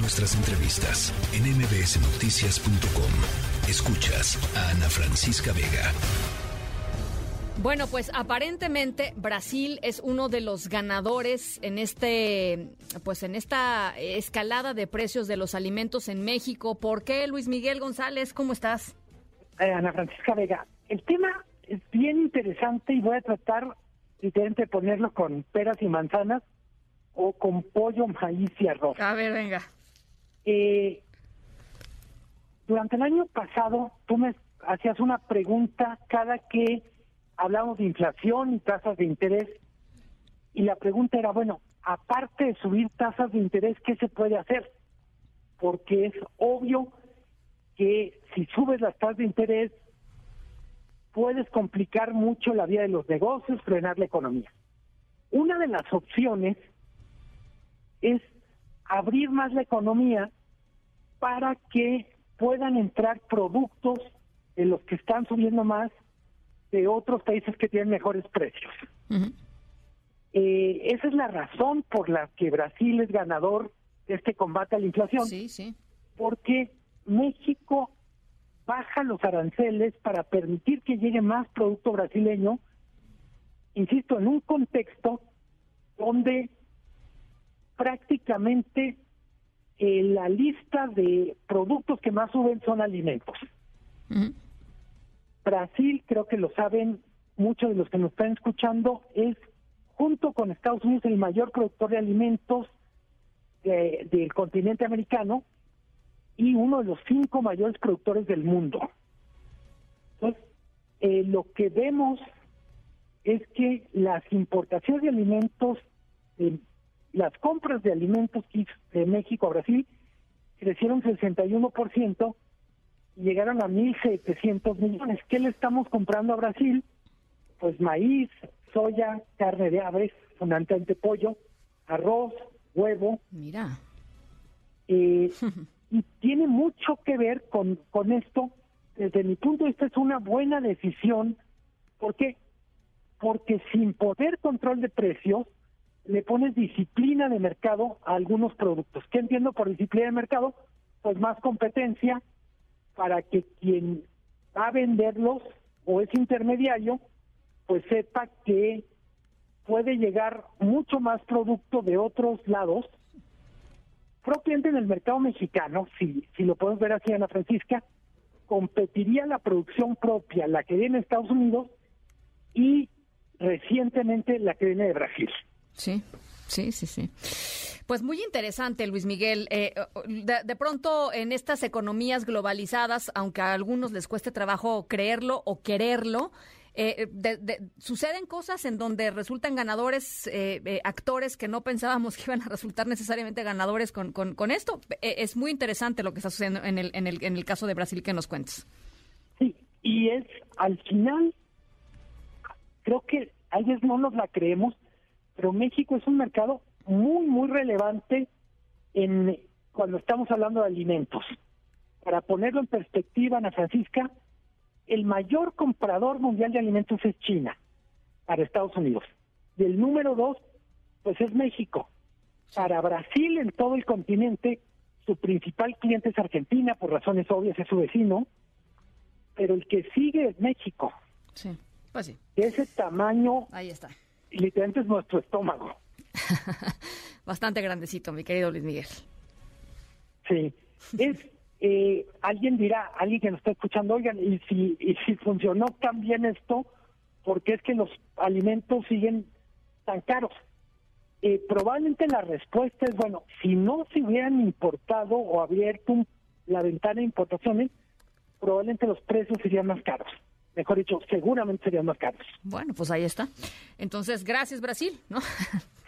Nuestras entrevistas en mbsnoticias.com. Escuchas a Ana Francisca Vega. Bueno, pues aparentemente Brasil es uno de los ganadores en este, pues en esta escalada de precios de los alimentos en México. ¿Por qué, Luis Miguel González? ¿Cómo estás? Eh, Ana Francisca Vega, el tema es bien interesante y voy a tratar de ponerlo con peras y manzanas o con pollo, maíz y arroz. A ver, venga. Eh, durante el año pasado, tú me hacías una pregunta cada que hablamos de inflación y tasas de interés, y la pregunta era, bueno, aparte de subir tasas de interés, ¿qué se puede hacer? Porque es obvio que si subes las tasas de interés, puedes complicar mucho la vida de los negocios, frenar la economía. Una de las opciones es abrir más la economía para que puedan entrar productos de los que están subiendo más de otros países que tienen mejores precios. Eh, esa es la razón por la que Brasil es ganador de este combate a la inflación. Sí, sí. Porque México baja los aranceles para permitir que llegue más producto brasileño, insisto, en un contexto donde prácticamente eh, la lista de productos que más suben son alimentos. Brasil, creo que lo saben muchos de los que nos están escuchando, es junto con Estados Unidos el mayor productor de alimentos del continente americano y uno de los cinco mayores productores del mundo. Entonces, eh, lo que vemos es que las importaciones de alimentos, las compras de alimentos de México a Brasil crecieron 61% y llegaron a 1.700 millones. ¿Qué le estamos comprando a Brasil? Pues maíz, soya, carne de aves, fundamentalmente pollo, arroz, huevo. Mira. Eh, y tiene mucho que ver con, con esto. Desde mi punto de vista es una buena decisión. ¿Por qué? Porque sin poder control de precios, le pones disciplina de mercado a algunos productos. ¿Qué entiendo por disciplina de mercado? Pues más competencia para que quien va a venderlos o es intermediario, pues sepa que puede llegar mucho más producto de otros lados propiamente en el mercado mexicano, si, si lo podemos ver así, Ana Francisca, competiría la producción propia, la que viene de Estados Unidos, y recientemente la que viene de Brasil. Sí, sí, sí, sí. Pues muy interesante, Luis Miguel. Eh, de, de, pronto, en estas economías globalizadas, aunque a algunos les cueste trabajo creerlo o quererlo, eh, suceden cosas en donde resultan ganadores eh, eh, actores que no pensábamos que iban a resultar necesariamente ganadores con, con, esto. es muy interesante lo que está sucediendo en el, en, el, en el caso de Brasil que nos cuentes. Sí, y es al final, creo que a veces no nos la creemos, pero México es un mercado muy, muy relevante en cuando estamos hablando de alimentos. Para ponerlo en perspectiva, Ana Francisca, el mayor comprador mundial de alimentos es China para Estados Unidos. Y el número dos, pues es México. Para Brasil, en todo el continente, su principal cliente es Argentina, por razones obvias es su vecino, pero el que sigue es México. Sí, pues sí. Ese tamaño, ahí está. Literalmente es nuestro estómago. Bastante grandecito, mi querido Luis Miguel. Sí, es eh, alguien dirá, alguien que nos está escuchando, oigan, y si, y si funcionó tan bien esto, ¿por qué es que los alimentos siguen tan caros? Eh, probablemente la respuesta es, bueno, si no se hubieran importado o abierto la ventana de importaciones, probablemente los precios serían más caros. Mejor dicho, seguramente serían más caros. Bueno, pues ahí está. Entonces, gracias Brasil, ¿no?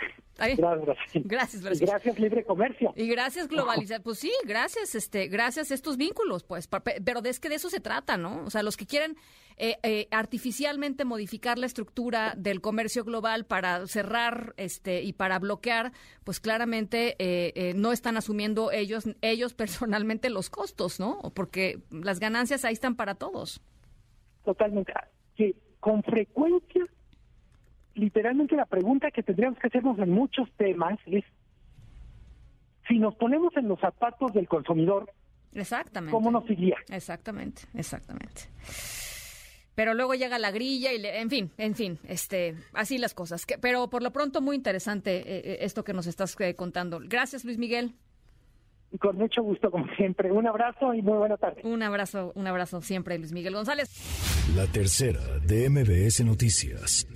Gracias, gracias, libre comercio. Y gracias globalizar. Pues sí, gracias, este, gracias estos vínculos, pues. Pero es que de eso se trata, ¿no? O sea, los que quieren eh, eh, artificialmente modificar la estructura del comercio global para cerrar, este, y para bloquear, pues claramente eh, no están asumiendo ellos, ellos personalmente los costos, ¿no? Porque las ganancias ahí están para todos. Totalmente. Sí, con frecuencia literalmente la pregunta que tendríamos que hacernos en muchos temas es si nos ponemos en los zapatos del consumidor, Exactamente. ¿cómo nos iría? Exactamente, exactamente. Pero luego llega la grilla y, le- en fin, en fin, este, así las cosas. Que- pero por lo pronto muy interesante eh, eh, esto que nos estás eh, contando. Gracias, Luis Miguel. Con mucho gusto, como siempre. Un abrazo y muy buena tarde. Un abrazo, un abrazo siempre, Luis Miguel González. La tercera de MBS Noticias.